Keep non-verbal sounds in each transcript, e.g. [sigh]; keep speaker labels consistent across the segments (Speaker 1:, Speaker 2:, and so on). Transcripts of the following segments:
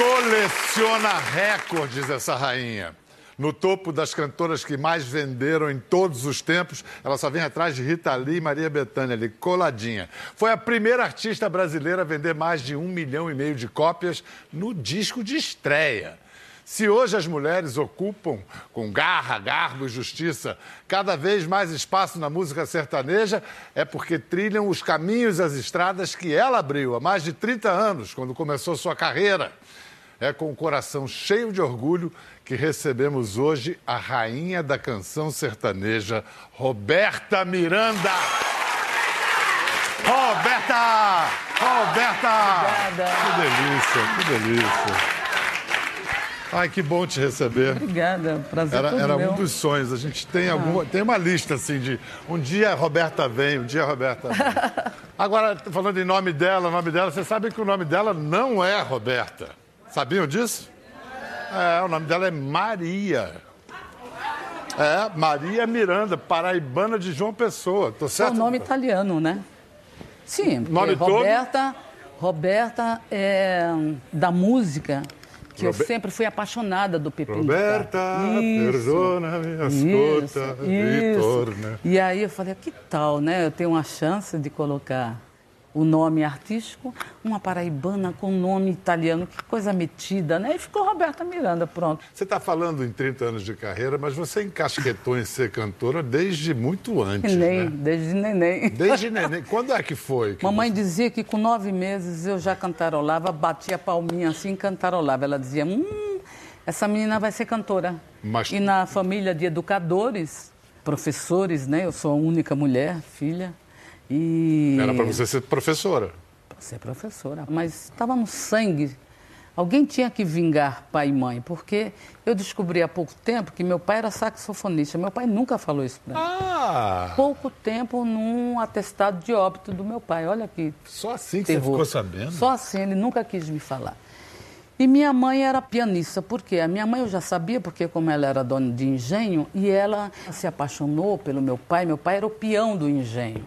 Speaker 1: coleciona recordes essa rainha. No topo das cantoras que mais venderam em todos os tempos, ela só vem atrás de Rita Lee e Maria Bethânia, ali coladinha. Foi a primeira artista brasileira a vender mais de um milhão e meio de cópias no disco de estreia. Se hoje as mulheres ocupam, com garra, garbo e justiça, cada vez mais espaço na música sertaneja, é porque trilham os caminhos e as estradas que ela abriu há mais de 30 anos, quando começou sua carreira. É com o coração cheio de orgulho que recebemos hoje a rainha da canção sertaneja, Roberta Miranda. Roberta! Roberta!
Speaker 2: Obrigada.
Speaker 1: Que delícia, que delícia. Ai, que bom te receber.
Speaker 2: Obrigada, prazer
Speaker 1: Era,
Speaker 2: todo
Speaker 1: era
Speaker 2: meu.
Speaker 1: um dos sonhos. A gente tem alguma, tem uma lista assim de um dia a Roberta vem, um dia a Roberta vem. [laughs] Agora, falando em nome dela, nome dela, você sabe que o nome dela não é Roberta. Sabiam disso? É, o nome dela é Maria. É, Maria Miranda, paraibana de João Pessoa. Tô
Speaker 2: É
Speaker 1: certo?
Speaker 2: o nome italiano, né? Sim,
Speaker 1: Nome todo?
Speaker 2: Roberta, Roberta é da música, que eu sempre fui apaixonada do Pepino.
Speaker 1: Roberta,
Speaker 2: Isso.
Speaker 1: perdona-me,
Speaker 2: Isso,
Speaker 1: escuta, e
Speaker 2: isso.
Speaker 1: torna.
Speaker 2: E aí eu falei, que tal, né? Eu tenho uma chance de colocar o nome artístico, uma paraibana com nome italiano, que coisa metida, né? E ficou Roberta Miranda, pronto.
Speaker 1: Você está falando em 30 anos de carreira, mas você encasquetou em ser cantora desde muito antes,
Speaker 2: Neném,
Speaker 1: né?
Speaker 2: desde neném.
Speaker 1: Desde neném. Quando é que foi? que
Speaker 2: Mamãe
Speaker 1: você-
Speaker 2: dizia que com nove meses eu já cantarolava, batia a palminha assim e cantarolava. Ela dizia, hum, essa menina vai ser cantora.
Speaker 1: Mas-
Speaker 2: E na família de educadores, professores, né? Eu sou a única mulher, filha. E...
Speaker 1: Era para você ser professora.
Speaker 2: Pra ser professora. Mas estava no sangue. Alguém tinha que vingar pai e mãe, porque eu descobri há pouco tempo que meu pai era saxofonista. Meu pai nunca falou isso para mim.
Speaker 1: Ah!
Speaker 2: Pouco tempo num atestado de óbito do meu pai. Olha que
Speaker 1: Só assim que
Speaker 2: terror.
Speaker 1: você ficou sabendo?
Speaker 2: Só assim, ele nunca quis me falar. E minha mãe era pianista, por quê? A minha mãe eu já sabia, porque como ela era dona de engenho, e ela se apaixonou pelo meu pai, meu pai era o peão do engenho.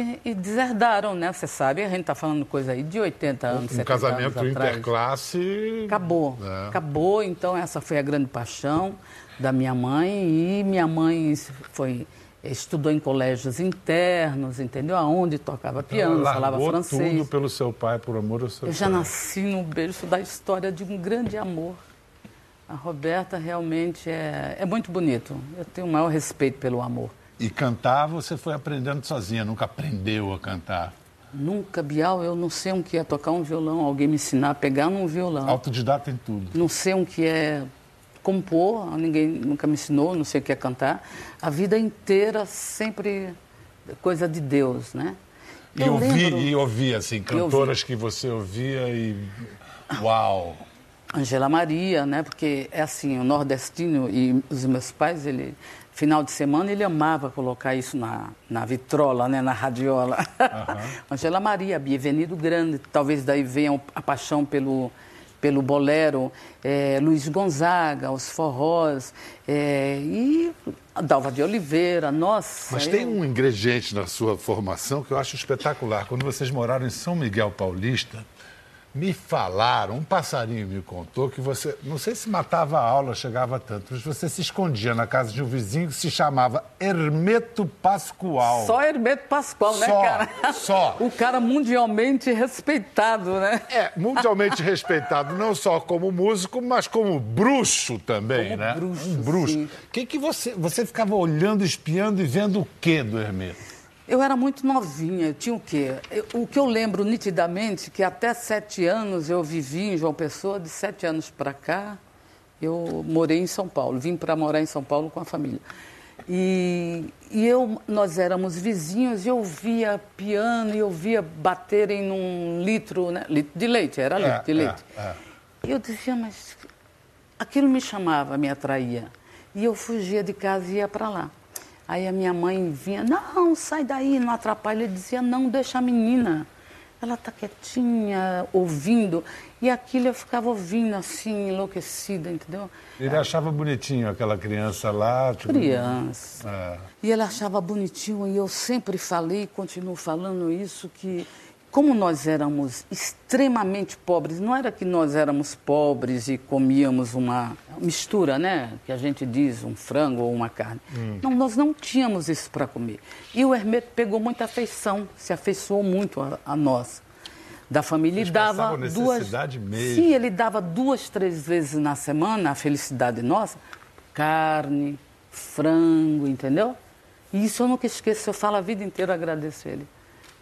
Speaker 2: E, e deserdaram, né? Você sabe, a gente está falando coisa aí de 80 anos,
Speaker 1: Um
Speaker 2: 70
Speaker 1: casamento
Speaker 2: anos
Speaker 1: interclasse.
Speaker 2: Acabou,
Speaker 1: É.
Speaker 2: acabou. Então essa foi a grande paixão da minha mãe e minha mãe foi estudou em colégios internos, entendeu? Aonde tocava piano,
Speaker 1: Ela
Speaker 2: falava francês.
Speaker 1: tudo pelo seu pai, por amor ao seu
Speaker 2: Eu já
Speaker 1: pai.
Speaker 2: nasci no berço da história de um grande amor. A Roberta realmente é, é muito bonito. Eu tenho o maior respeito pelo amor.
Speaker 1: E cantar você foi aprendendo sozinha, nunca aprendeu a cantar.
Speaker 2: Nunca, Bial, eu não sei o que é tocar um violão, alguém me ensinar a pegar num violão.
Speaker 1: Autodidata em tudo.
Speaker 2: Não sei o que é compor, ninguém nunca me ensinou, não sei o que é cantar. A vida inteira sempre coisa de Deus, né?
Speaker 1: E
Speaker 2: Eu
Speaker 1: ouvir,
Speaker 2: lembro-
Speaker 1: e ouvir, assim, cantoras que você ouvia e. Uau!
Speaker 2: Angela Maria, né? Porque é assim, o nordestino e os meus pais, ele final de semana ele amava colocar isso na, na vitrola, né? Na radiola. [laughs] Angela Maria, Bienvenido Grande, talvez daí venha a paixão pelo pelo bolero, eh, Luiz Gonzaga, os forrós eh, e Dalva de Oliveira, nossa.
Speaker 1: Mas
Speaker 2: eu-
Speaker 1: tem um ingrediente na sua formação que eu acho espetacular. Quando vocês moraram em São Miguel Paulista, me falaram, um passarinho me contou que você, não sei se matava a aula, chegava tanto, mas você se escondia na casa de um vizinho que se chamava Hermeto Pascoal.
Speaker 2: Só Hermeto Pascoal, né,
Speaker 1: Só,
Speaker 2: cara?
Speaker 1: só. [laughs]
Speaker 2: O cara mundialmente respeitado, né?
Speaker 1: É, mundialmente respeitado não só como músico, mas como bruxo também,
Speaker 2: Como
Speaker 1: né?
Speaker 2: bruxo,
Speaker 1: um bruxo. O que, que você, você ficava olhando, espiando e vendo o quê do Hermeto?
Speaker 2: Eu era muito novinha, eu tinha o quê? Eu- o que eu lembro nitidamente que até sete anos eu vivi em João Pessoa, de sete anos para cá eu morei em São Paulo, vim para morar em São Paulo com a família. E, e eu, nós éramos vizinhos e eu via piano e eu via baterem num litro, né? litro de leite, era litro de
Speaker 1: é,
Speaker 2: leite.
Speaker 1: é.
Speaker 2: E eu dizia, mas aquilo me chamava, me atraía. E eu fugia de casa e ia para lá. Aí a minha mãe vinha, não, sai daí, não atrapalha. Ele dizia, não, deixa a menina. Ela está quietinha, ouvindo. E aquilo eu ficava ouvindo assim, enlouquecida, entendeu?
Speaker 1: Ele achava bonitinho aquela criança lá. Tipo,
Speaker 2: Criança.
Speaker 1: É.
Speaker 2: E ele achava bonitinho, e eu sempre falei, continuo falando isso, que como nós éramos extremamente pobres, não era que nós éramos pobres e comíamos uma mistura, né? Que a gente diz, um frango ou uma carne. Hum. Não, nós não tínhamos isso para comer. E o Hermeto pegou muita afeição, se afeiçoou muito a, a nós. Da família e dava duas.
Speaker 1: Mesmo.
Speaker 2: Sim, ele dava duas, três vezes na semana, a felicidade nossa, carne, frango, entendeu? E isso eu nunca esqueço, eu falo a vida inteira, agradeço ele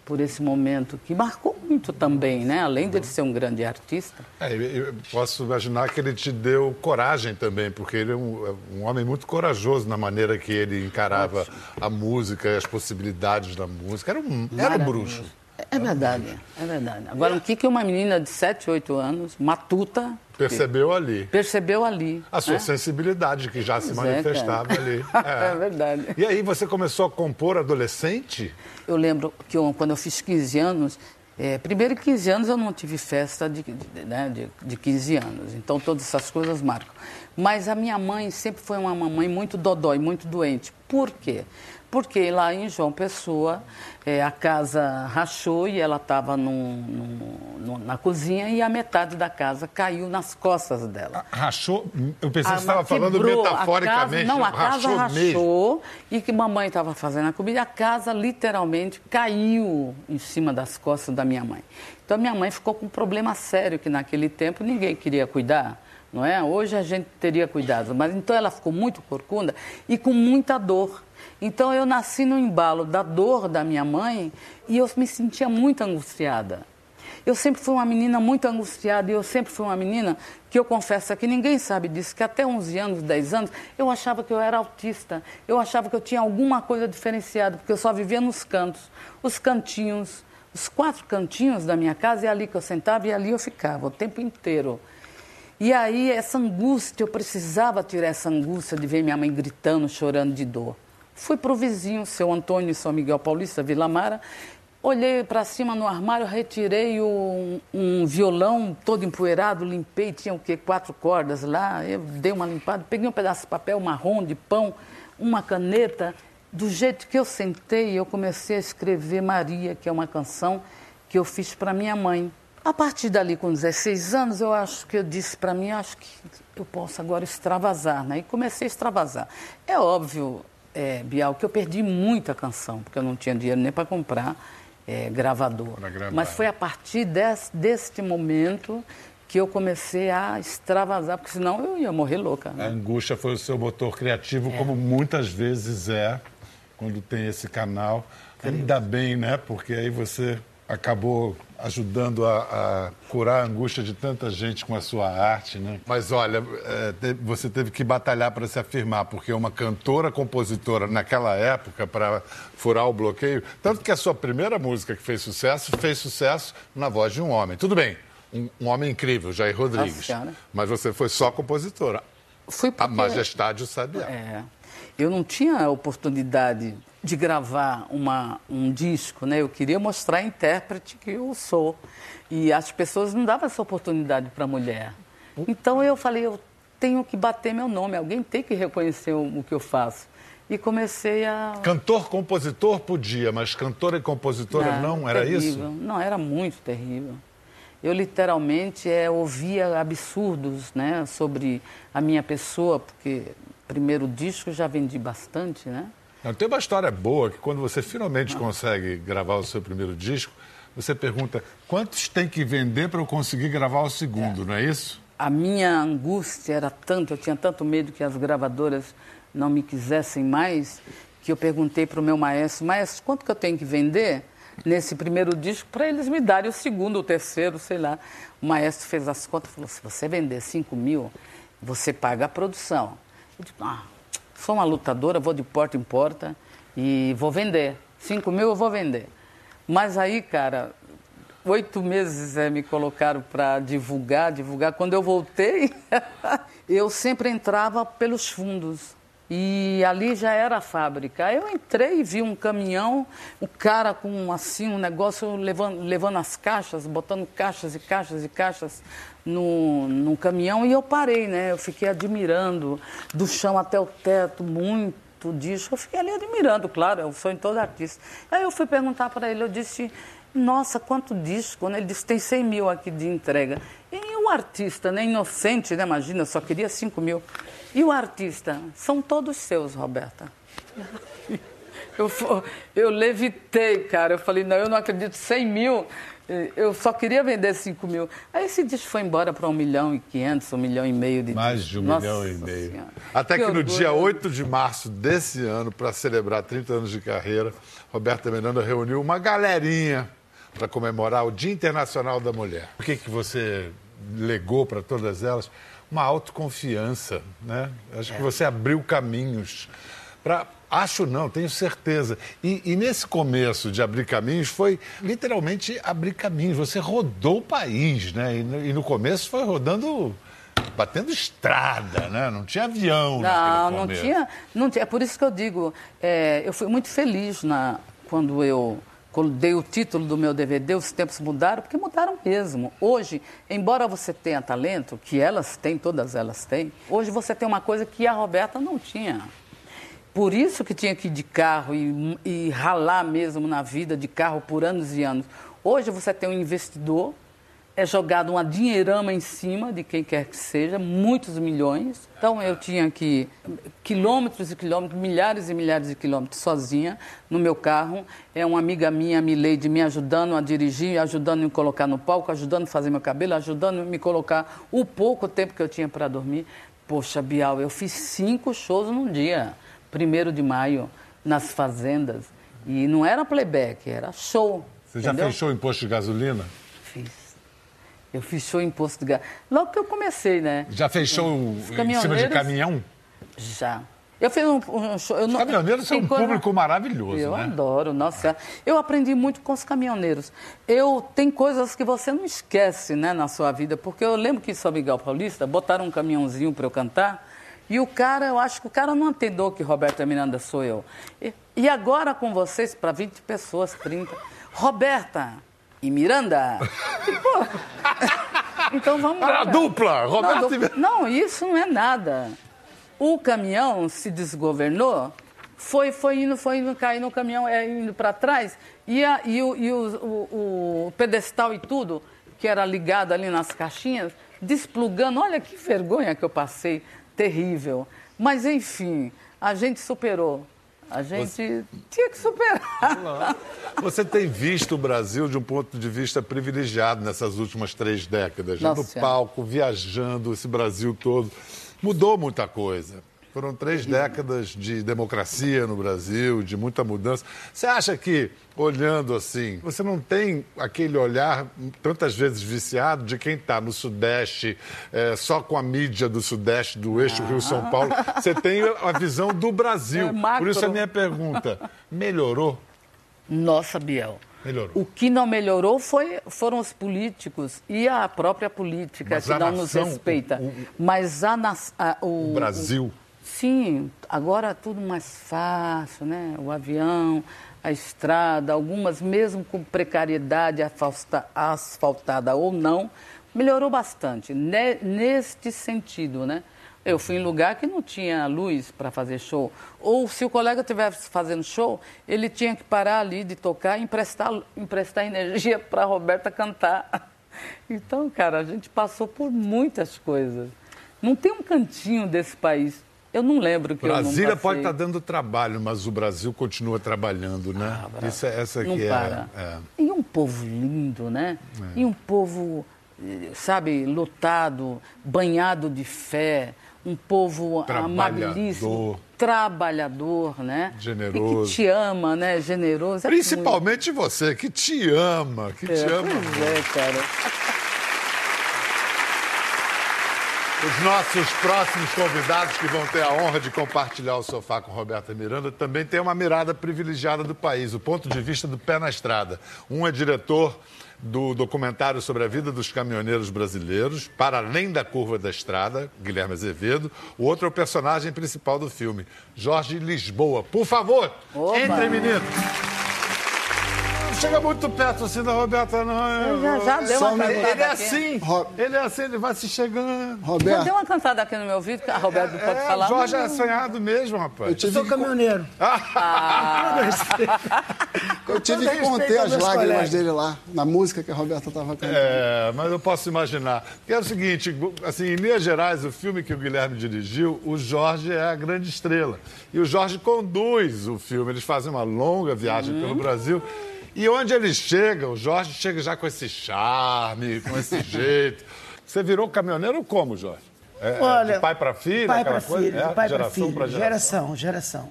Speaker 2: por esse momento que marcou muito também, né? Além de ele ser um grande artista.
Speaker 1: É, eu posso imaginar que ele te deu coragem também, porque ele é um, é um homem muito corajoso na maneira que ele encarava a música e as possibilidades da música. Era um, era um bruxo.
Speaker 2: É verdade, é verdade. Agora, o que, que uma menina de 7, 8 anos, matuta...
Speaker 1: Percebeu ali.
Speaker 2: Percebeu ali.
Speaker 1: A sua né? sensibilidade, que já pois se é, manifestava é, ali. [laughs]
Speaker 2: É. é. verdade.
Speaker 1: E aí, você começou a compor adolescente?
Speaker 2: Eu lembro que eu, quando eu fiz 15 anos, é, primeiro 15 anos eu não tive festa de, de, né, de, de 15 anos, então todas essas coisas marcam. Mas a minha mãe sempre foi uma mamãe muito dodói, muito doente. Por quê? Porque lá em João Pessoa é, a casa rachou e ela estava na cozinha e a metade da casa caiu nas costas dela.
Speaker 1: Ah, rachou? Eu pensei que você estava falando metaforicamente.
Speaker 2: A casa, não, a casa rachou, rachou e que mamãe estava fazendo a comida. A casa literalmente caiu em cima das costas da minha mãe. Então a minha mãe ficou com um problema sério que naquele tempo ninguém queria cuidar não é? Hoje a gente teria cuidado, mas então ela ficou muito corcunda e com muita dor. Então eu nasci no embalo da dor da minha mãe e eu me sentia muito angustiada. Eu sempre fui uma menina muito angustiada e eu sempre fui uma menina que eu confesso que ninguém sabe disso, que até 11 anos, 10 anos, eu achava que eu era autista. Eu achava que eu tinha alguma coisa diferenciada, porque eu só vivia nos cantos, os cantinhos, os quatro cantinhos da minha casa, e ali que eu sentava e ali eu ficava o tempo inteiro. E aí essa angústia, eu precisava tirar essa angústia de ver minha mãe gritando, chorando de dor. Fui para o vizinho, seu Antônio São Miguel Paulista, Vila Mara. Olhei para cima no armário, retirei um, um, violão todo empoeirado, limpei, tinha o quê? Quatro cordas lá. Eu dei uma limpada, peguei um pedaço de papel marrom, de pão, uma caneta. Do jeito que eu sentei, eu comecei a escrever Maria, que é uma canção que eu fiz para minha mãe. A partir dali, com 16 anos, eu acho que eu disse para mim, acho que eu posso agora extravasar, né? E comecei a extravasar. É óbvio, é, Bial, que eu perdi muita canção, porque eu não tinha dinheiro nem para comprar é, gravador. Mas foi a partir desse, deste momento que eu comecei a extravasar, porque senão eu ia morrer louca.
Speaker 1: Né? A angústia foi o seu motor criativo, é. como muitas vezes é quando tem esse canal. Ainda bem, né? Porque aí você acabou ajudando a, a, curar a angústia de tanta gente com a sua arte, né? Mas olha, é, você teve que batalhar para se afirmar, porque uma cantora, compositora naquela época, para furar o bloqueio, tanto que a sua primeira música que fez sucesso, fez sucesso na voz de um homem. Tudo bem, um, um homem incrível, Jair Rodrigues, mas você foi só compositora.
Speaker 2: Fui porque...
Speaker 1: A Majestade o Sabiá.
Speaker 2: É, eu não tinha oportunidade de gravar uma, um disco, né? Eu queria mostrar a intérprete que eu sou. E as pessoas não davam essa oportunidade para a mulher. Então eu falei, eu tenho que bater meu nome, alguém tem que reconhecer o, o que eu faço. E comecei a.
Speaker 1: Cantor, compositor podia, mas cantora e compositora não, não era
Speaker 2: terrível.
Speaker 1: isso?
Speaker 2: Não, era muito terrível. Eu literalmente é, ouvia absurdos né, sobre a minha pessoa, porque primeiro disco já vendi bastante, né?
Speaker 1: Tem uma história boa que quando você finalmente consegue gravar o seu primeiro disco, você pergunta quantos tem que vender para eu conseguir gravar o segundo, é. não é isso?
Speaker 2: A minha angústia era tanto, eu tinha tanto medo que as gravadoras não me quisessem mais, que eu perguntei para o meu maestro, maestro, quanto que eu tenho que vender nesse primeiro disco para eles me darem o segundo, o terceiro, sei lá. O maestro fez as contas e falou, se você vender 5 mil, você paga a produção. Eu disse, ah, sou uma lutadora, vou de porta em porta e vou vender. Cinco mil eu vou vender. Mas aí, cara, oito meses é, me colocaram para divulgar, divulgar. Quando eu voltei, [laughs] eu sempre entrava pelos fundos. E ali já era a fábrica. Eu entrei e vi um caminhão, o cara com assim um negócio levando, levando as caixas, botando caixas e caixas e caixas no, no caminhão e eu parei, né? Eu fiquei admirando do chão até o teto, muito disso. Eu fiquei ali admirando, claro, eu sou em todo artista. Aí eu fui perguntar para ele, eu disse, nossa, quanto disco, né? Ele disse, tem 100 mil aqui de entrega. E o artista, né? Inocente, né? Imagina, só queria 5 mil. E o artista? São todos seus, Roberta. [laughs] Eu, eu levitei, cara. Eu falei, não, eu não acredito, 100 mil. Eu só queria vender 5 mil. Aí esse disco foi embora para 1 milhão e 500, 1 milhão e meio de
Speaker 1: Mais de 1 milhão e meio. Senhora. Até que, que no dia 8 de março desse ano, para celebrar 30 anos de carreira, Roberta Miranda reuniu uma galerinha para comemorar o Dia Internacional da Mulher. O que, que você legou para todas elas? Uma autoconfiança, né? Acho é. que você abriu caminhos para Acho não, tenho certeza. E, e, nesse começo de abrir caminhos foi literalmente abrir caminhos. Você rodou o país, né? E, e no começo foi rodando, batendo estrada, né? Não tinha avião.
Speaker 2: Não, não tinha, não tinha. É por isso que eu digo, é, eu fui muito feliz na, quando eu quando dei o título do meu DVD, os tempos mudaram, porque mudaram mesmo. Hoje, embora você tenha talento, que elas têm, todas elas têm, hoje você tem uma coisa que a Roberta não tinha. Por isso que tinha que ir de carro e, e ralar mesmo na vida de carro por anos e anos. Hoje você tem um investidor, é jogado uma dinheirama em cima de quem quer que seja, muitos milhões. Então eu tinha que quilômetros e quilômetros, milhares e milhares de quilômetros sozinha no meu carro. É uma amiga minha, a Mileide, me ajudando a dirigir, ajudando a me colocar no palco, ajudando a fazer meu cabelo, ajudando a me colocar o pouco tempo que eu tinha para dormir. Poxa, Bial, eu fiz cinco shows num dia. 1 de maio, nas fazendas. E não era playback, era show.
Speaker 1: Você já fez show em posto de gasolina?
Speaker 2: Fiz. Eu fiz show em posto de gasolina. Logo que eu comecei, né?
Speaker 1: Já fez show em cima de caminhão?
Speaker 2: Já. Eu fiz um, um show. Eu
Speaker 1: os caminhoneiros são um público maravilhoso.
Speaker 2: Eu
Speaker 1: né?
Speaker 2: adoro, nossa. Eu aprendi muito com os caminhoneiros. Eu tem coisas que você não esquece, né, na sua vida, porque eu lembro que em São Miguel Paulista botaram um caminhãozinho para eu cantar. E o cara, eu acho que o cara não entendeu que Roberta Miranda sou eu. E, e agora com vocês, para 20 pessoas, 30. Roberta e Miranda. [laughs] então vamos lá.
Speaker 1: dupla, Roberta não.
Speaker 2: Não, isso não é nada. O caminhão se desgovernou, foi, foi indo, foi indo, cair no caminhão, é, indo para trás, e, a, e, o, e o, o, o pedestal e tudo, que era ligado ali nas caixinhas, desplugando. Olha que vergonha que eu passei terrível. Mas, enfim, a gente superou. A gente Você... tinha que superar.
Speaker 1: Você tem visto o Brasil de um ponto de vista privilegiado nessas últimas três décadas, né? no palco, viajando esse Brasil todo. Mudou muita coisa. Foram três décadas de democracia no Brasil, de muita mudança. Você acha que, olhando assim, você não tem aquele olhar tantas vezes viciado de quem está no Sudeste, é, só com a mídia do Sudeste, do eixo ah. Rio-São Paulo? Você tem a visão do Brasil. É Por isso a minha pergunta: melhorou?
Speaker 2: Nossa, Biel.
Speaker 1: Melhorou.
Speaker 2: O que não melhorou foi, foram os políticos e a própria política Mas que não nação, nos respeita. O, o, Mas a, a, o,
Speaker 1: o Brasil.
Speaker 2: Sim, agora tudo mais fácil, né? O avião, a estrada, algumas mesmo com precariedade asfaltada ou não, melhorou bastante neste sentido, né? Eu fui em lugar que não tinha luz para fazer show. Ou se o colega estivesse fazendo show, ele tinha que parar ali de tocar e emprestar, emprestar energia para a Roberta cantar. [laughs] Então, cara, a gente passou por muitas coisas. Não tem um cantinho desse país eu não lembro que
Speaker 1: Brasília
Speaker 2: eu
Speaker 1: pode estar tá dando trabalho, mas o Brasil continua trabalhando, né? Ah, Isso é essa
Speaker 2: não para.
Speaker 1: é, é.
Speaker 2: E um povo lindo, né? É. E um povo, sabe, lotado, banhado de fé, um povo amabilíssimo, trabalhador, né?
Speaker 1: Generoso.
Speaker 2: E que te ama, né? Generoso.
Speaker 1: É Principalmente muito... você, que te ama, que
Speaker 2: é,
Speaker 1: te ama.
Speaker 2: Pois é, cara. [laughs]
Speaker 1: Os nossos próximos convidados que vão ter a honra de compartilhar o sofá com Roberta Miranda também têm uma mirada privilegiada do país, o ponto de vista do pé na estrada. Um é diretor do documentário sobre a vida dos caminhoneiros brasileiros, Para Além da Curva da Estrada, Guilherme Azevedo. O outro é o personagem principal do filme, Jorge Lisboa. Por favor, Oba. entre, menino. Chega muito perto assim da Roberta, não.
Speaker 2: Eu já, já deu uma
Speaker 1: ele,
Speaker 2: cantada
Speaker 1: ele é assim. Ele é assim, ele vai se chegando.
Speaker 2: Já
Speaker 3: Roberto,
Speaker 2: deu uma cantada aqui no meu ouvido, que a Roberto não pode
Speaker 1: É,
Speaker 2: falar.
Speaker 1: Jorge é sonhado mesmo, rapaz.
Speaker 3: eu tive,
Speaker 4: Sou
Speaker 3: que,
Speaker 4: caminhoneiro. [laughs]
Speaker 3: eu tive que conter as lágrimas
Speaker 4: colegas.
Speaker 3: dele lá, na música que a Roberta estava cantando.
Speaker 1: É, mas eu posso imaginar. Que é o seguinte, assim, em linhas gerais, o filme que o Guilherme dirigiu, o Jorge é a grande estrela. E o Jorge conduz o filme. Eles fazem uma longa viagem pelo Brasil. E onde eles chegam, o Jorge chega já com esse charme, com esse [laughs] jeito. Você virou caminhoneiro como, Jorge? É,
Speaker 4: Olha,
Speaker 1: de pai para filho,
Speaker 4: pai
Speaker 1: aquela
Speaker 4: para
Speaker 1: coisa?
Speaker 4: filho,
Speaker 1: É,
Speaker 4: pai para
Speaker 1: geração
Speaker 4: filho,
Speaker 1: pra
Speaker 4: geração, geração.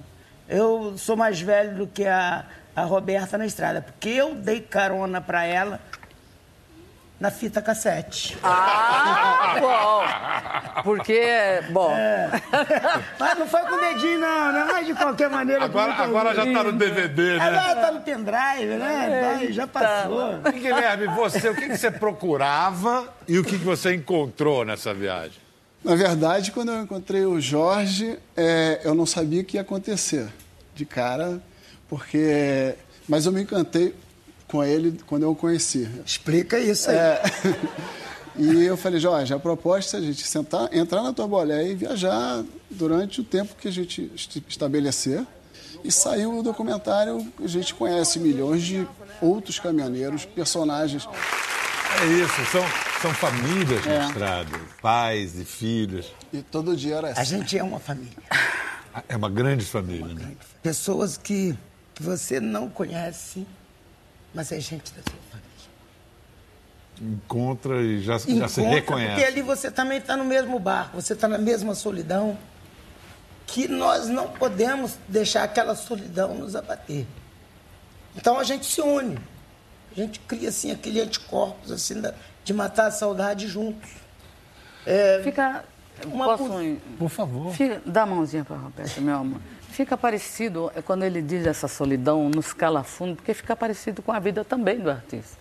Speaker 4: Eu sou mais velho do que a, a Roberta na estrada, porque eu dei carona para ela na fita cassete.
Speaker 2: Ah, bom. Porque, bom,
Speaker 4: É. Mas não foi com o dedinho, não, né? Mas de qualquer maneira.
Speaker 1: Agora, agora já tá no DVD, né?
Speaker 4: Agora tá no pendrive, né? Vai, já passou.
Speaker 1: E, Guilherme, você, o que, que você procurava e o que, que você encontrou nessa viagem?
Speaker 3: Na verdade, quando eu encontrei o Jorge, é, eu não sabia o que ia acontecer de cara, porque. Mas eu me encantei com ele quando eu o conheci.
Speaker 4: Explica isso aí.
Speaker 3: É, [laughs] e eu falei, Jorge, a proposta é a gente sentar, entrar na tua boleia e viajar durante o tempo que a gente est- estabelecer. E saiu o documentário, a gente conhece milhões de outros caminhoneiros, personagens.
Speaker 1: É isso, são, são famílias
Speaker 2: É.
Speaker 1: na estrada, pais e filhos.
Speaker 3: E todo dia era
Speaker 4: A
Speaker 3: assim.
Speaker 4: gente é uma família.
Speaker 1: É uma grande família, né?
Speaker 4: Pessoas que você não conhece, mas é gente da sua família.
Speaker 1: Encontra e já, já se
Speaker 4: Encontra, Porque
Speaker 1: reconhece.
Speaker 4: ali você também está no mesmo barco, você está na mesma solidão, que nós não podemos deixar aquela solidão nos abater. Então a gente se une. A gente cria assim aquele anticorpos assim de matar a saudade juntos.
Speaker 2: fica.
Speaker 4: Uma
Speaker 2: posso?
Speaker 1: Por favor.
Speaker 2: Fica- dá a mãozinha para Roberto, meu amor. Fica parecido, é, quando ele diz essa solidão, nos calafundo, porque fica parecido com a vida também do artista.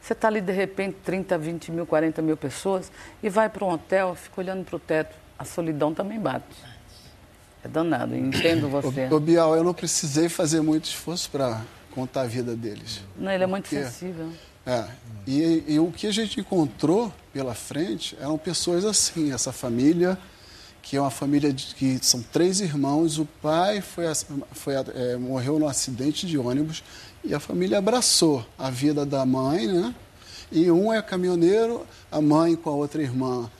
Speaker 2: Você está ali, de repente, 30, 20 mil, 40 mil pessoas, e vai para um hotel, fica olhando para o teto. A solidão também bate. É danado, entendo você.
Speaker 3: Ô, Bial, eu não precisei fazer muito esforço para contar a vida deles.
Speaker 2: Não, ele é muito
Speaker 3: Porque-
Speaker 2: sensível.
Speaker 3: É, e, e o que a gente encontrou pela frente eram pessoas assim, essa família, que é uma família de, que são três irmãos, o pai foi, foi, é, morreu num acidente de ônibus e a família abraçou a vida da mãe, né? E um é caminhoneiro, a mãe com a outra irmã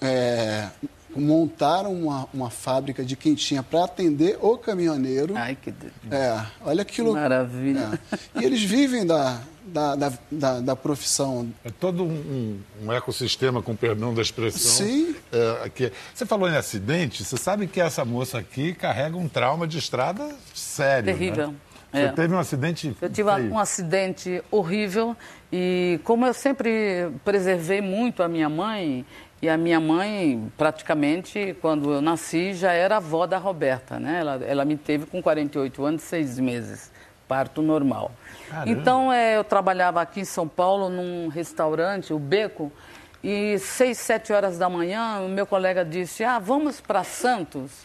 Speaker 3: é, montaram uma, uma fábrica de quentinha para atender o caminhoneiro.
Speaker 2: Ai, que.
Speaker 3: É, olha aquilo.
Speaker 2: Maravilha.
Speaker 3: É. E eles vivem da, da, da, da, da profissão.
Speaker 1: É todo um, um- ecossistema, com perdão da expressão.
Speaker 3: Sim.
Speaker 1: É, aqui. Você falou em acidente, você sabe que essa moça aqui carrega um trauma de estrada sério.
Speaker 2: Terrível.
Speaker 1: Né? Você
Speaker 2: É.
Speaker 1: teve um acidente.
Speaker 2: Eu tive
Speaker 1: feio.
Speaker 2: um acidente horrível e como eu sempre preservei muito a minha mãe, e a minha mãe, praticamente, quando eu nasci, já era avó da Roberta, né? Ela, ela me teve com 48 anos e 6 meses, parto normal.
Speaker 1: Caramba.
Speaker 2: Então, é, eu trabalhava aqui em São Paulo, num restaurante, o Beco, e seis, sete horas da manhã, o meu colega disse, ah, vamos para Santos.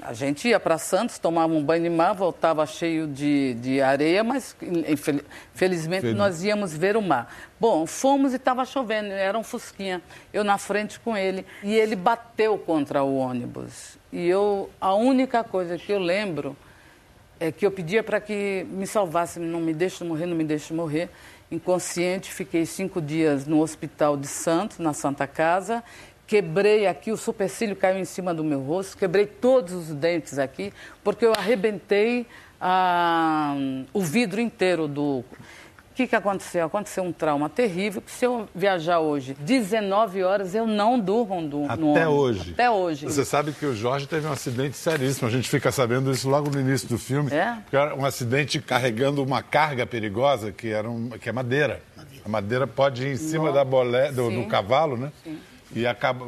Speaker 2: A gente ia para Santos, tomava um banho de mar, voltava cheio de, de areia, mas infel- felizmente
Speaker 1: Feliz.
Speaker 2: nós íamos ver o mar. Bom, fomos e estava chovendo, era um fusquinha. Eu na frente com ele e ele bateu contra o ônibus. E eu, a única coisa que eu lembro é que eu pedia para que me salvasse, não me deixe morrer, não me deixe morrer. Inconsciente, fiquei cinco dias no hospital de Santos, na Santa Casa. Quebrei aqui, o supercílio caiu em cima do meu rosto, quebrei todos os dentes aqui, porque eu arrebentei ah, o vidro inteiro do. O que, que aconteceu? Aconteceu um trauma terrível, que se eu viajar hoje 19 horas, eu não durmo no
Speaker 1: Até
Speaker 2: ônibus.
Speaker 1: hoje.
Speaker 2: Até hoje.
Speaker 1: Você sabe que o Jorge teve um acidente seríssimo. A gente fica sabendo isso logo no início do filme.
Speaker 2: É?
Speaker 1: Um acidente carregando uma carga perigosa, que, era um, que é madeira. A madeira pode ir em cima
Speaker 2: Nossa.
Speaker 1: da bolé, do,
Speaker 2: Sim.
Speaker 1: do cavalo, né? E acaba.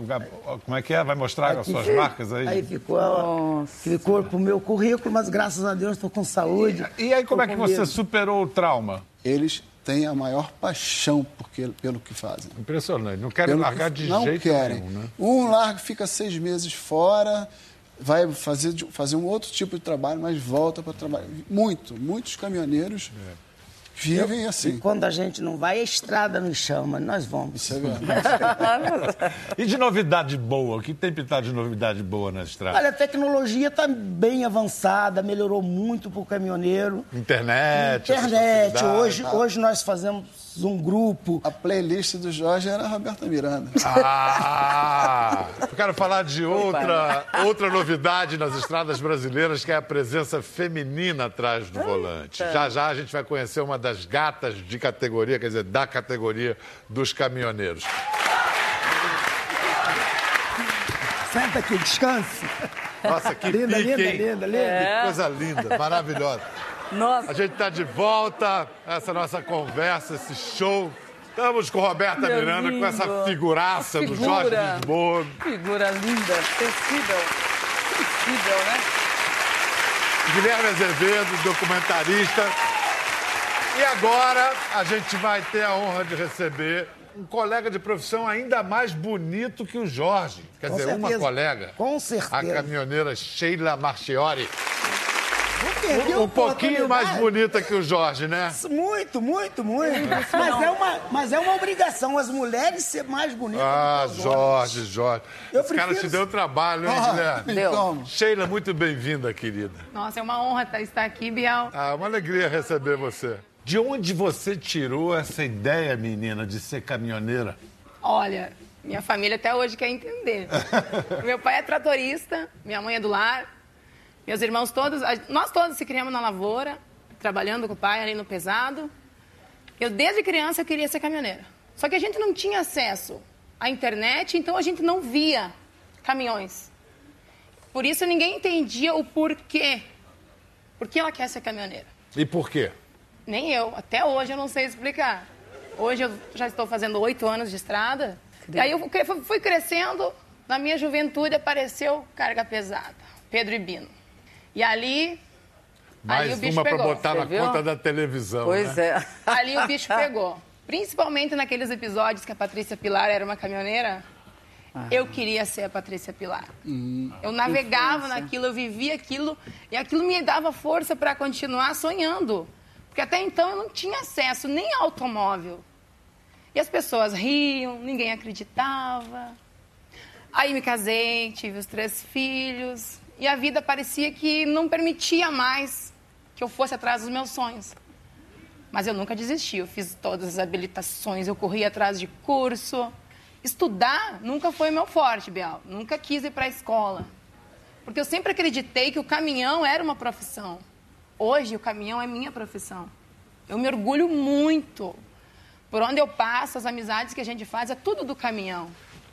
Speaker 1: Como é que é? Vai mostrar as suas marcas aí?
Speaker 4: Aí ficou,
Speaker 2: Nossa.
Speaker 4: ficou pro meu currículo, mas graças a Deus estou com saúde.
Speaker 1: E aí, como é que você
Speaker 4: medo.
Speaker 1: superou o trauma?
Speaker 3: Eles têm a maior paixão porque, pelo que fazem.
Speaker 1: Impressionante. Não quero
Speaker 3: Pelo
Speaker 1: largar
Speaker 3: que
Speaker 1: de
Speaker 3: não
Speaker 1: jeito
Speaker 3: querem.
Speaker 1: nenhum, né?
Speaker 3: Um larga, fica seis meses fora, vai fazer, fazer um outro tipo de trabalho, mas volta para trabalhar. Muito, muitos caminhoneiros Vivem assim.
Speaker 4: E quando a gente não vai, a estrada nos chama, nós vamos.
Speaker 3: Isso é verdade. [laughs]
Speaker 1: E de novidade boa? O que tem pintado de novidade boa na estrada?
Speaker 4: Olha, a tecnologia está bem avançada, melhorou muito para o caminhoneiro.
Speaker 1: Internet.
Speaker 4: Internet, hoje, hoje nós fazemos um grupo.
Speaker 3: A playlist do Jorge era a Roberta Miranda.
Speaker 1: Ah! Eu quero falar de outra, outra novidade nas estradas brasileiras, que é a presença feminina atrás do volante. Já já a gente vai conhecer uma das gatas de categoria, quer dizer, da categoria dos caminhoneiros.
Speaker 4: Senta aqui, descanse.
Speaker 1: Nossa, que
Speaker 4: Linda,
Speaker 1: pique,
Speaker 4: linda,
Speaker 1: hein?
Speaker 4: linda, linda.
Speaker 2: É.
Speaker 1: Que coisa linda, maravilhosa.
Speaker 2: Nossa,
Speaker 1: A gente está de volta, essa nossa conversa, esse show. Estamos com Roberta
Speaker 2: Meu
Speaker 1: Miranda, com essa
Speaker 2: lindo.
Speaker 1: figuraça do
Speaker 2: Figura.
Speaker 1: Jorge Lisboa.
Speaker 2: figura linda, sensível. Sensível, né?
Speaker 1: Guilherme Azevedo, documentarista. E agora a gente vai ter a honra de receber um colega de profissão ainda mais bonito que o Jorge. Quer
Speaker 4: Com
Speaker 1: dizer, uma
Speaker 4: certeza.
Speaker 1: colega.
Speaker 4: Com
Speaker 1: A
Speaker 4: certeza.
Speaker 1: caminhoneira Sheila Marchiori.
Speaker 4: Perdeu
Speaker 1: Um pouquinho mais bonita que o Jorge, né?
Speaker 4: Muito, muito, muito. Mas é, uma, mas é uma obrigação as mulheres ser mais bonitas
Speaker 1: Ah,
Speaker 4: que os homens.
Speaker 1: Jorge, Jorge.
Speaker 4: Eu
Speaker 1: Esse cara te
Speaker 4: prefiro-
Speaker 1: deu trabalho, hein,
Speaker 3: Ah,
Speaker 1: Guilherme?
Speaker 2: Deu.
Speaker 3: Como?
Speaker 1: Sheila, muito bem-vinda, querida.
Speaker 5: Nossa, é uma honra tá- estar aqui, Biel.
Speaker 1: Ah, uma alegria receber você. De onde você tirou essa ideia, menina, de ser caminhoneira?
Speaker 5: Olha, minha família até hoje quer entender. [laughs] Meu pai é tratorista, minha mãe é do lar, meus irmãos todos, nós todos se criamos na lavoura, trabalhando com o pai ali no pesado. Eu, desde criança, eu queria ser caminhoneira. Só que a gente não tinha acesso à internet, então a gente não via caminhões. Por isso ninguém entendia o porquê. Por que ela quer ser caminhoneira?
Speaker 1: E por quê?
Speaker 5: Nem eu. Até hoje eu não sei explicar. Hoje eu já estou fazendo oito anos de estrada. E aí eu fui crescendo. Na minha juventude apareceu carga pesada. Pedro e Bino. E ali... ali
Speaker 1: Mais
Speaker 5: o bicho
Speaker 1: uma para
Speaker 5: pegou.
Speaker 1: botar na
Speaker 2: viu?
Speaker 1: conta da televisão.
Speaker 2: Pois
Speaker 1: né?
Speaker 2: é.
Speaker 5: Ali o bicho [laughs] pegou. Principalmente naqueles episódios que a Patrícia Pilar era uma caminhoneira. Eu queria ser a Patrícia Pilar. Eu navegava naquilo, eu vivia aquilo e aquilo me dava força para continuar sonhando. Porque até então eu não tinha acesso nem a automóvel. E as pessoas riam, ninguém acreditava. Aí me casei, tive os três filhos e a vida parecia que não permitia mais que eu fosse atrás dos meus sonhos. Mas eu nunca desisti, eu fiz todas as habilitações, eu corri atrás de curso. Estudar nunca foi meu forte, Bial. Nunca quis ir para a escola. Porque eu sempre acreditei que o caminhão era uma profissão. Hoje o caminhão é minha profissão. Eu me orgulho muito. Por onde eu passo, as amizades que a gente faz é tudo do caminhão.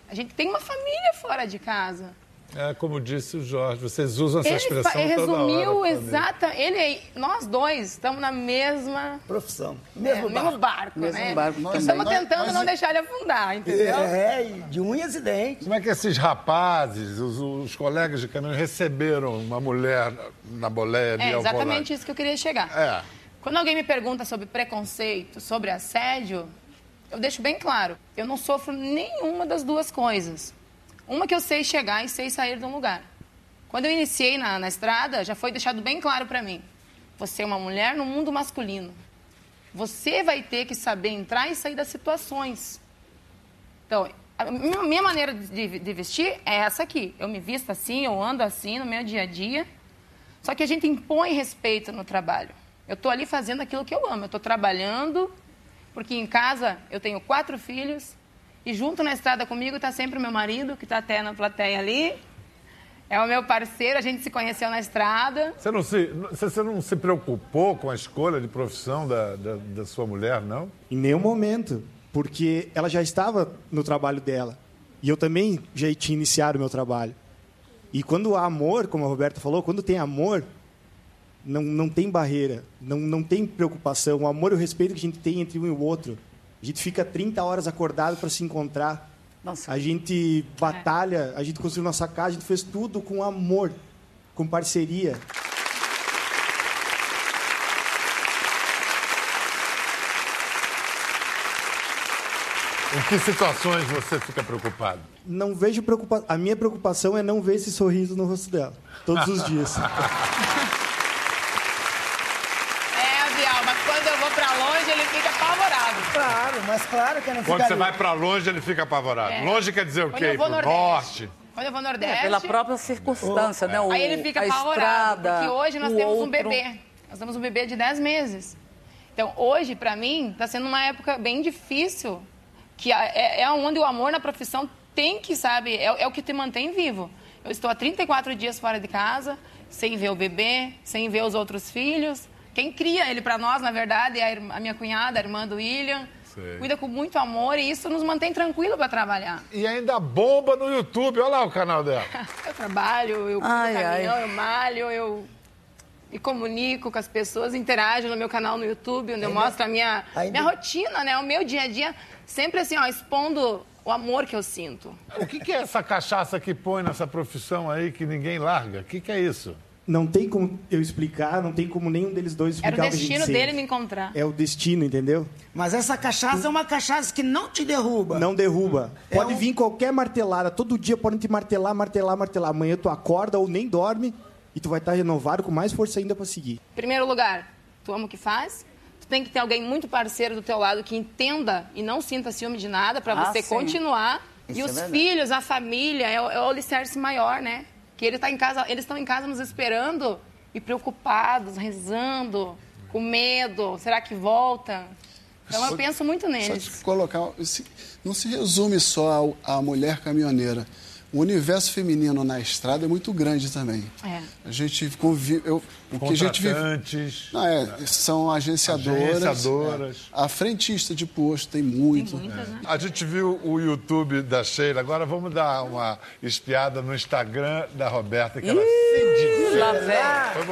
Speaker 5: A gente tem uma família fora de casa.
Speaker 1: É, como disse o Jorge, vocês usam essa
Speaker 5: Ele,
Speaker 1: expressão
Speaker 5: ele resumiu
Speaker 1: hora.
Speaker 5: exata. Ele, nós dois estamos na mesma
Speaker 4: Profissão.
Speaker 5: é,
Speaker 4: Mesmo
Speaker 5: mesmo
Speaker 4: barco.
Speaker 5: barco,
Speaker 2: Mesmo
Speaker 5: né?
Speaker 2: barco
Speaker 3: também.
Speaker 5: Estamos tentando
Speaker 3: mas-
Speaker 5: não deixar ele afundar, entendeu?
Speaker 4: É, e de unhas e dentes.
Speaker 1: Como é que esses rapazes, os, os colegas de caminhão, receberam uma mulher na boleia ali
Speaker 5: É exatamente
Speaker 1: volante?
Speaker 5: isso que eu queria chegar.
Speaker 1: É.
Speaker 5: Quando alguém me pergunta sobre preconceito, sobre assédio, eu deixo bem claro, eu não sofro nenhuma das duas coisas. Uma que eu sei chegar e sei sair de um lugar. Quando eu iniciei na, na estrada, já foi deixado bem claro para mim. Você é uma mulher no mundo masculino. Você vai ter que saber entrar e sair das situações. Então, a minha maneira de, de vestir é essa aqui. Eu me visto assim, eu ando assim no meu dia a dia. Só que a gente impõe respeito no trabalho. Eu estou ali fazendo aquilo que eu amo. Eu estou trabalhando, porque em casa eu tenho quatro filhos. E junto na estrada comigo está sempre o meu marido, que está até na plateia ali. É o meu parceiro, a gente se conheceu na estrada.
Speaker 1: Você não, se, você não se preocupou com a escolha de profissão da, da, da sua mulher, não?
Speaker 6: Em nenhum momento, porque ela já estava no trabalho dela. E eu também já tinha iniciado o meu trabalho. E quando há amor, como a Roberta falou, quando tem amor, não, não tem barreira, não, não tem preocupação. O amor e o respeito que a gente tem entre um e o outro. A gente fica 30 horas acordado para se encontrar.
Speaker 2: Nossa.
Speaker 6: A gente batalha, a gente construiu nossa casa, a gente fez tudo com amor, com parceria.
Speaker 1: Em que situações você fica preocupado?
Speaker 6: Não vejo preocupação. A minha preocupação é não ver esse sorriso no rosto dela, todos os dias. [laughs]
Speaker 5: É, Bial, mas quando eu vou pra longe, fica apavorado.
Speaker 4: Claro, mas claro que ele fica
Speaker 1: Quando você
Speaker 4: ali.
Speaker 1: vai pra longe, ele fica apavorado.
Speaker 5: É.
Speaker 1: Longe quer dizer o quê? Pro
Speaker 5: Nordeste.
Speaker 1: norte.
Speaker 5: Quando eu vou no Nordeste.
Speaker 2: Pela própria circunstância, né? O,
Speaker 5: Aí ele fica apavorado,
Speaker 2: estrada,
Speaker 5: porque hoje nós temos um
Speaker 2: outro.
Speaker 5: bebê. Nós temos um bebê de 10 meses. Então, hoje, para mim, está sendo uma época bem difícil, que é, é onde o amor na profissão tem que, sabe, é, é o que te mantém vivo. Eu estou há 34 dias fora de casa, sem ver o bebê, sem ver os outros filhos. Quem cria ele para nós, na verdade, é a, irmã- a minha cunhada, a irmã do William.
Speaker 1: Sei.
Speaker 5: Cuida com muito amor e isso nos mantém tranquilo para trabalhar.
Speaker 1: E ainda bomba no YouTube. Olha lá o canal dela. [laughs]
Speaker 5: Eu trabalho, eu
Speaker 2: Ai,
Speaker 5: do caminhão,
Speaker 2: ai.
Speaker 5: eu malho, eu me comunico com as pessoas, interajo no meu canal no YouTube, onde eu mostro a minha,
Speaker 4: ainda-
Speaker 5: minha rotina, né? O meu dia a dia, sempre assim, ó, expondo o amor que eu sinto.
Speaker 1: O que, que é essa cachaça que põe nessa profissão aí que ninguém larga? O que, que é isso?
Speaker 6: Não tem como eu explicar, não tem como nenhum deles dois explicar
Speaker 5: Era o destino
Speaker 6: sente.
Speaker 5: dele me encontrar.
Speaker 6: É o destino, entendeu?
Speaker 4: Mas essa cachaça é uma cachaça que não te derruba.
Speaker 6: Não derruba.
Speaker 4: É
Speaker 6: Pode
Speaker 4: um-
Speaker 6: vir qualquer martelada. Todo dia podem te martelar, martelar, martelar. Amanhã tu acorda ou nem dorme e tu vai estar renovado com mais força ainda para seguir.
Speaker 5: Primeiro lugar, tu ama o que faz. Tu tem que ter alguém muito parceiro do teu lado que entenda e não sinta ciúme de nada para
Speaker 2: Ah,
Speaker 5: você
Speaker 2: sim.
Speaker 5: continuar.
Speaker 2: Isso
Speaker 5: e
Speaker 2: é
Speaker 5: os
Speaker 2: verdade.
Speaker 5: filhos, a família, é o, é o alicerce maior, né? Que ele tá em casa, eles estão em casa nos esperando e preocupados, rezando, com medo. Será que volta? Então eu penso muito
Speaker 3: Só
Speaker 5: neles.
Speaker 3: de colocar. se- Não se resume só à mulher caminhoneira. O universo feminino na estrada é muito grande também.
Speaker 5: É.
Speaker 3: A gente convive. Eu, o que a gente vive. Não, é, são agenciadoras.
Speaker 1: Agenciadoras.
Speaker 3: é. A frentista de posto tem muito.
Speaker 5: Muitas, né?
Speaker 1: A gente viu o YouTube da Sheila, agora vamos dar uma espiada no Instagram da Roberta, que ela se
Speaker 2: Lá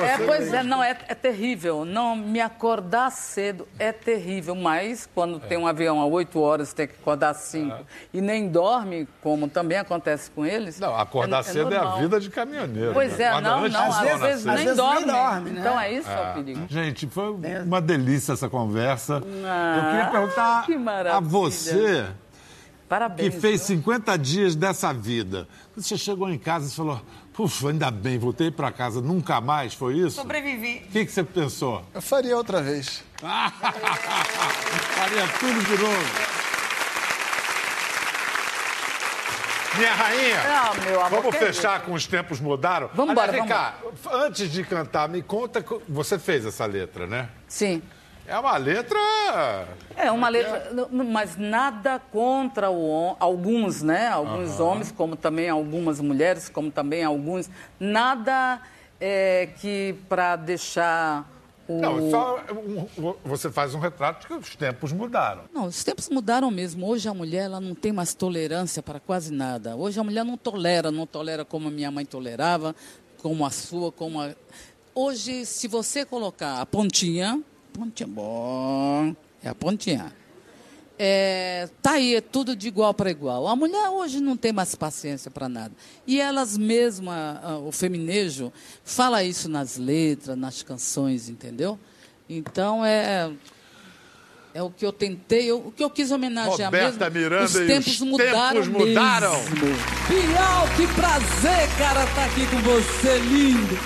Speaker 2: É, pois
Speaker 1: mesmo.
Speaker 2: é, não, é, é terrível. Não, me acordar cedo é terrível, mas quando tem um avião a 8 horas, tem que acordar às 5 e nem dorme, como também acontece com eles.
Speaker 1: Não, acordar cedo é a vida de caminhoneiro.
Speaker 2: Pois
Speaker 1: né?
Speaker 2: é, não, não, às vezes,
Speaker 1: nascer.
Speaker 2: nem,
Speaker 4: vezes nem
Speaker 2: dorme.
Speaker 4: Dorme, né?
Speaker 2: Então é isso é o perigo.
Speaker 1: Gente, foi uma delícia essa conversa.
Speaker 2: Ah,
Speaker 1: Eu queria perguntar
Speaker 2: que
Speaker 1: a você, que
Speaker 2: Parabéns.
Speaker 1: fez
Speaker 2: viu?
Speaker 1: 50 dias dessa vida. Você chegou em casa e falou, puxa, ainda bem, voltei para casa, nunca mais, foi isso?
Speaker 5: Sobrevivi.
Speaker 1: O que, que você pensou?
Speaker 3: Eu faria outra vez. [laughs]
Speaker 1: Faria tudo de novo. Minha rainha,
Speaker 2: Não, meu amor,
Speaker 1: vamos fechar com os tempos mudaram?
Speaker 2: Vamos embora,
Speaker 1: vem cá, antes de cantar, me conta, co- você fez essa letra, né?
Speaker 2: Sim.
Speaker 1: É uma letra...
Speaker 2: É uma letra, n- mas nada contra o alguns, né? Alguns homens, como também algumas mulheres, como também alguns. Nada é, que para deixar o.
Speaker 1: Não, só um- você faz um retrato que os tempos mudaram.
Speaker 2: Não, os tempos mudaram mesmo. Hoje a mulher ela não tem mais tolerância para quase nada. Hoje a mulher não tolera, não tolera como a minha mãe tolerava, como a sua, como a. Hoje, se você colocar a pontinha, pontinha bom, é a pontinha. É, tá aí, é tudo de igual para igual. A mulher hoje não tem mais paciência para nada. E elas mesmas, ah, o feminejo, fala isso nas letras, nas canções, entendeu? Então é. É o que eu tentei, eu- o que eu quis homenagear
Speaker 1: Roberta
Speaker 2: mesmo.
Speaker 1: Miranda
Speaker 2: os
Speaker 1: e
Speaker 2: tempos
Speaker 1: os
Speaker 2: mudaram
Speaker 1: tempos mudaram.
Speaker 2: mesmo. Bial, que prazer, cara, estar aqui com você, lindo.